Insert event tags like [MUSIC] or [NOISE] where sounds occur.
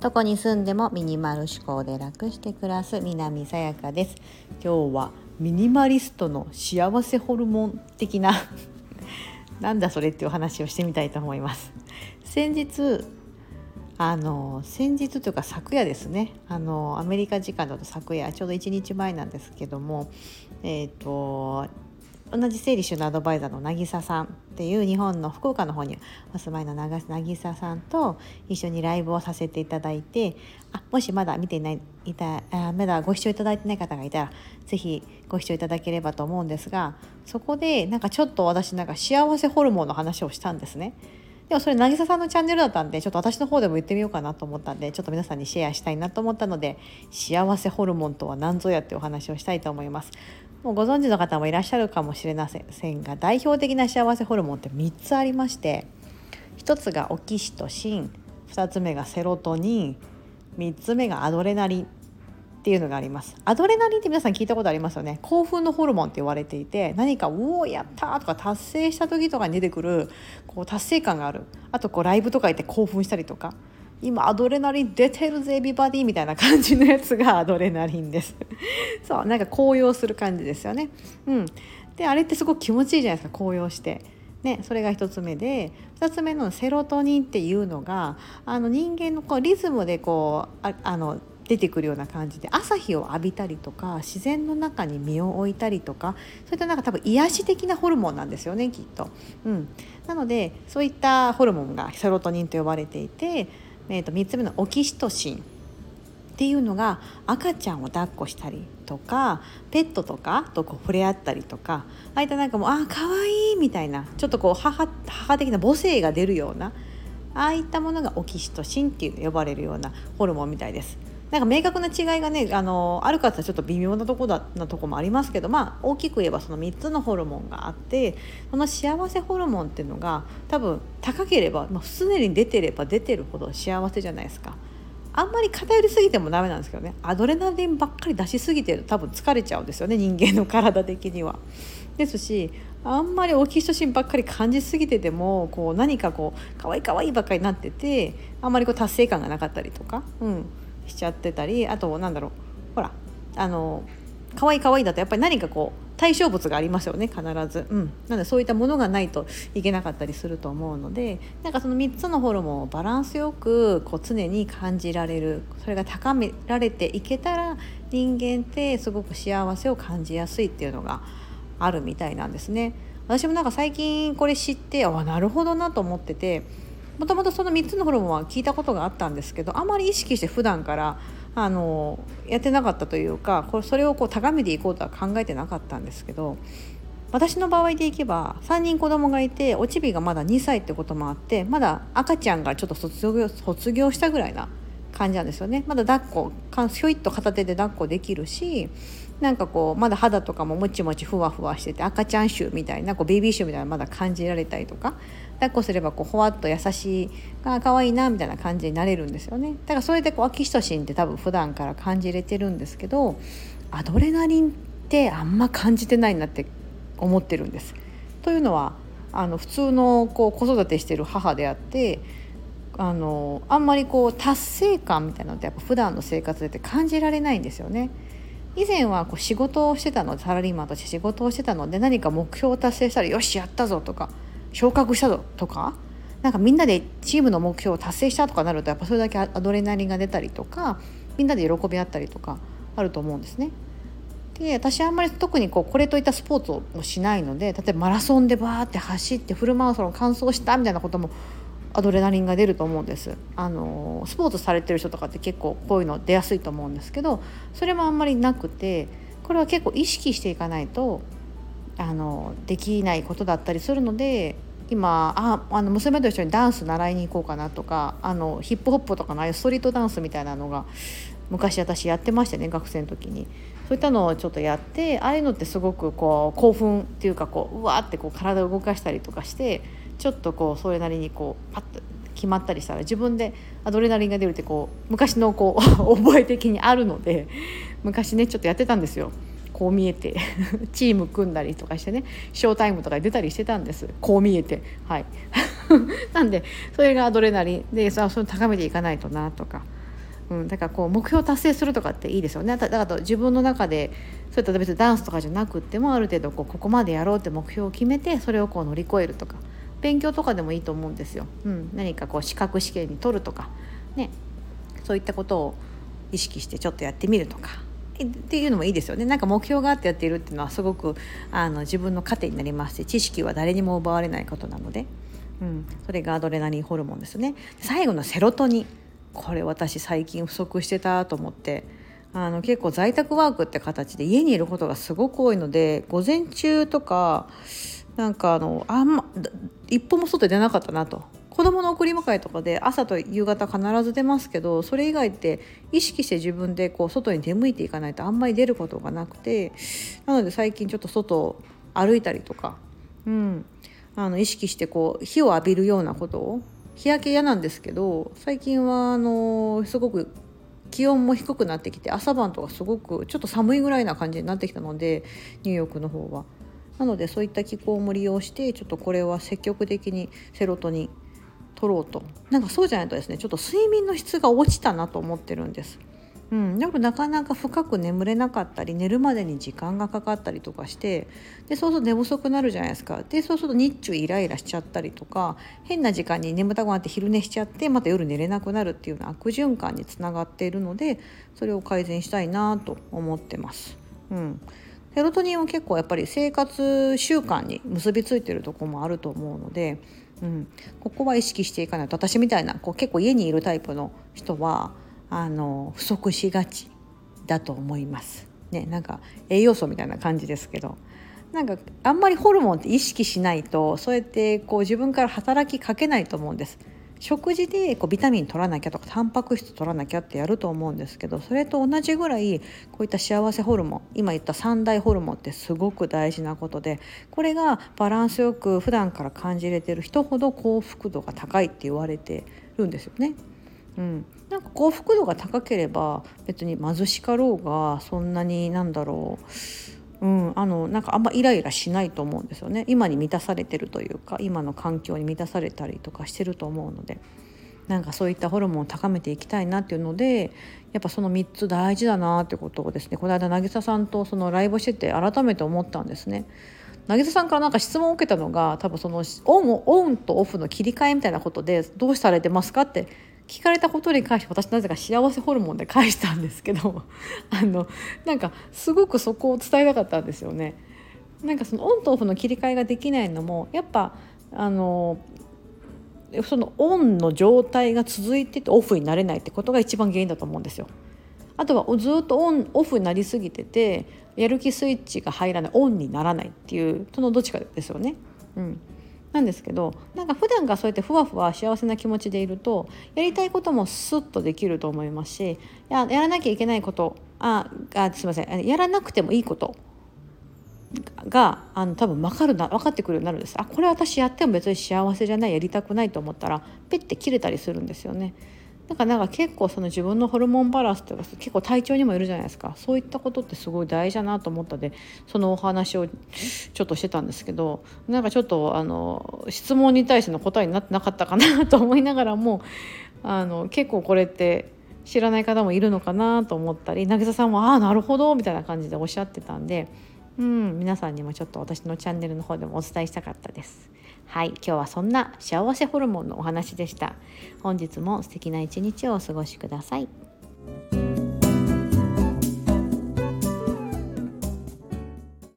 どこに住んでもミニマル思考で楽して暮らす南さやかです。今日はミニマリストの幸せホルモン的な [LAUGHS] なんだそれっていう話をしてみたいと思います。先日あの先日というか昨夜ですね。あのアメリカ時間だと昨夜ちょうど1日前なんですけどもえっ、ー、と同じ整理収納アドバイザーの渚さんっていう日本の福岡の方にお住まいの渚さんと一緒にライブをさせていただいてあもしまだ見ていないいたあまだご視聴いただいてない方がいたら是非ご視聴いただければと思うんですがそこでなんかちょっと私なんか幸せホルモンの話をしたんですね。でもそれ渚さんのチャンネルだったんでちょっと私の方でも言ってみようかなと思ったんでちょっと皆さんにシェアしたいなと思ったので幸せホルモンとは何ぞやってお話をしたいと思います。もうご存知の方もいらっしゃるかもしれませんが代表的な幸せホルモンって3つありまして1つがオキシトシン2つ目がセロトニン3つ目がアドレナリンっていうのがありますアドレナリンって皆さん聞いたことありますよね興奮のホルモンって言われていて何か「おおやった!」とか達成した時とかに出てくるこう達成感があるあとこうライブとか行って興奮したりとか今アドレナリン出てるぜエビバディみたいな感じのやつがアドレナリンです。[LAUGHS] そうなんか高揚する感じですよね。うん。であれってすごく気持ちいいじゃないですか高揚して。ね、それが1つ目で。2つ目のセロトニンっていうのがあの人間のこうリズムでこうああの出てくるような感じで朝日を浴びたりとか自然の中に身を置いたりとかそういったなんか多分癒し的なホルモンなんですよねきっと。うん、なのでそういったホルモンがセロトニンと呼ばれていて、えー、と3つ目のオキシトシンっていうのが赤ちゃんを抱っこしたりとかペットとかとこう触れ合ったりとかああいったなんかもうあ可愛いみたいなちょっとこう母母的な母性が出るようなああいったものがオキシトシンっていう呼ばれるようなホルモンみたいです。なんか明確な違いがねあのあるかってちょっと微妙なとこだなとこもありますけどまあ大きく言えばその3つのホルモンがあってその幸せホルモンっていうのが多分高ければ、まあ、常に出てれば出てるほど幸せじゃないですか。あんまり偏りすぎてもダメなんですけどねアドレナリンばっかり出しすぎてると多分疲れちゃうんですよね人間の体的には。ですしあんまりオキシトシンばっかり感じすぎててもこう何かこう可愛い可愛いばっかりになっててあんまりこう達成感がなかったりとか、うん、しちゃってたりあとなんだろうほらあの可愛い可愛いだとやっぱり何かこう対象物がありますよね必ず、うん、なのでそういったものがないといけなかったりすると思うのでなんかその3つのホルモンをバランスよくこう常に感じられるそれが高められていけたら人間ってすごく幸せを感じやすいっていうのがあるみたいなんですね。私もなんか最近これ知ってあなるほどなと思っててもともとその3つのホルモンは聞いたことがあったんですけどあまり意識して普段からあのやってなかったというかこれそれをこう高めていこうとは考えてなかったんですけど私の場合でいけば3人子供がいておちびがまだ2歳ってこともあってまだ赤ちゃんがちょっと卒業卒業したぐらいな感じなんですよね。まだ抱っこひょいっと片手で抱っこできるしなんかこうまだ肌とかももちもちふわふわしてて赤ちゃん臭みたいなこうベビー臭みたいなまだ感じられたりとか抱っこすればこうほわっと優しいあ可愛いなみたいな感じになれるんですよねだからそれでこうアキシトシンって多分普段から感じれてるんですけどアドレナリンってあんま感じてないなって思ってるんです。というのはあの普通のこう子育てしてる母であってあのあんまりこう達成感みたいなのってやっぱ普段の生活でって感じられないんですよね。以前はこう仕事をしてたのでサラリーマンとして仕事をしてたので何か目標を達成したらよしやったぞとか昇格したぞとかなんかみんなでチームの目標を達成したとかなるとやっぱそれだけアドレナリンが出たりとかみんなで喜び合ったりとかあると思うんですね。で私あんまり特にこうこれといったスポーツをしないので例えばマラソンでバーって走ってフルマラソン完走したみたいなこともアドレナリンが出ると思うんです。あのスポーツされてる人とかって結構こういうの出やすいと思うんですけどそれもあんまりなくてこれは結構意識していかないとあのできないことだったりするので今ああの娘と一緒にダンス習いに行こうかなとかあのヒップホップとかのああいうストリートダンスみたいなのが昔私やってましたね学生の時に。そういったのをちょっとやってああいうのってすごくこう興奮っていうかこううわってこう体を動かしたりとかしてちょっとこうそれなりにこうパッと決まったりしたら自分でアドレナリンが出るってこう昔のこう [LAUGHS] 覚え的にあるので昔ねちょっとやってたんですよ。こう見えて [LAUGHS] チーム組んだりとかしてねショータイムとか出たりしてたんですこう見えてはい [LAUGHS] なんでそれがアドレナリンでそれを高めていかないとなとか。うん、だからこう目標達成するとかっていいですよねだから自分の中でそういった別にダンスとかじゃなくってもある程度こうここまでやろうって目標を決めてそれをこう乗り越えるとか勉強とかでもいいと思うんですよ。うん、何かこう資格試験に取るとか。ね。そういったことを意識してちょっとやってみるとか。っていうのもいいですよね。なんか目標があってやっているっていうのはすごくあの自分の糧になりますし知識は誰にも奪われないことなので、うん、それがアドレナリンホルモンですね。最後のセロトニン。これ私最近不足してたと思って。あの結構在宅ワークって形で家にいることがすごく多いので午前中とかなんかあのあんま一歩も外出なかったなと子供の送り迎えとかで朝と夕方必ず出ますけどそれ以外って意識して自分でこう外に出向いていかないとあんまり出ることがなくてなので最近ちょっと外を歩いたりとか、うん、あの意識してこう火を浴びるようなことを日焼け嫌なんですけど最近はあのすごく気温も低くなってきて朝晩とかすごくちょっと寒いぐらいな感じになってきたのでニューヨークの方は。なのでそういった気候も利用してちょっとこれは積極的にセロトニン取ろうとなんかそうじゃないとですねちょっと睡眠の質が落ちたなと思ってるんです。うん、でもなかなか深く眠れなかったり寝るまでに時間がかかったりとかしてでそうすると寝不足になるじゃないですかでそうすると日中イライラしちゃったりとか変な時間に眠たくなって昼寝しちゃってまた夜寝れなくなるっていうような悪循環につながっているのでそれを改善したいなと思ってます。うんセロトニンは結構やっぱり生活習慣に結びついてるとこもあると思うのでうん、ここは意識していかないと私みたいなこう結構家にいるタイプの人はあの不足しがちだと思います。ね、なんか栄養素みたいな感じですけどなんかあんまりホルモンって意識しないとそうやってこう自分から働きかけないと思うんです。食事でこうビタミン取らなきゃとかタンパク質取らなきゃってやると思うんですけどそれと同じぐらいこういった幸せホルモン今言った三大ホルモンってすごく大事なことでこれがバランスよく普段から感じれてる人ほど幸福度が高いって言われてるんですよね。うん、なんか幸福度が高ければ別に貧しかろうがそんなになんだろううん、あのなんかあんまイライラしないと思うんですよね今に満たされてるというか今の環境に満たされたりとかしてると思うのでなんかそういったホルモンを高めていきたいなっていうのでやっぱその3つ大事だなってことをですねこの間渚さんとそのライブしてて改めて思ったんですね。渚さんからなんか質問を受けたのが多分そのオンオンとオフの切り替えみたいなことでどうされてますかって聞かれたことに関して私なぜか幸せホルモンで返したんですけど [LAUGHS] あのなんかすごくそこを伝えたかったんですよね。なんかそのオンとオフの切り替えができないのもやっぱあのそのオンの状態が続いててオフになれないってことが一番原因だと思うんですよ。あとはずっとオンオフになりすぎててやる気スイッチが入らないオンにならないっていうそのどっちかですよね。うん、なんですけどなんか普段がそうやってふわふわ幸せな気持ちでいるとやりたいこともスッとできると思いますしややらなきゃいけないことああすいませんやらなくてもいいことがあの多分分かるな分かってくるようになるんですあこれ私やっても別に幸せじゃないやりたくないと思ったらペッて切れたりするんですよね。なんかなんか結構その自分のホルモンバランスっていうか結構体調にもいるじゃないですか。そういったことってすごい大事だなと思ったでそのお話をちょっとしてたんですけどなんかちょっとあの質問に対しての答えになってなかったかなと思いながらもあの結構これって知らない方もいるのかなと思ったり渚さんも「ああなるほど」みたいな感じでおっしゃってたんで、うん、皆さんにもちょっと私のチャンネルの方でもお伝えしたかったです。はい今日はそんな幸せホルモンのお話でした本日も素敵な一日をお過ごしください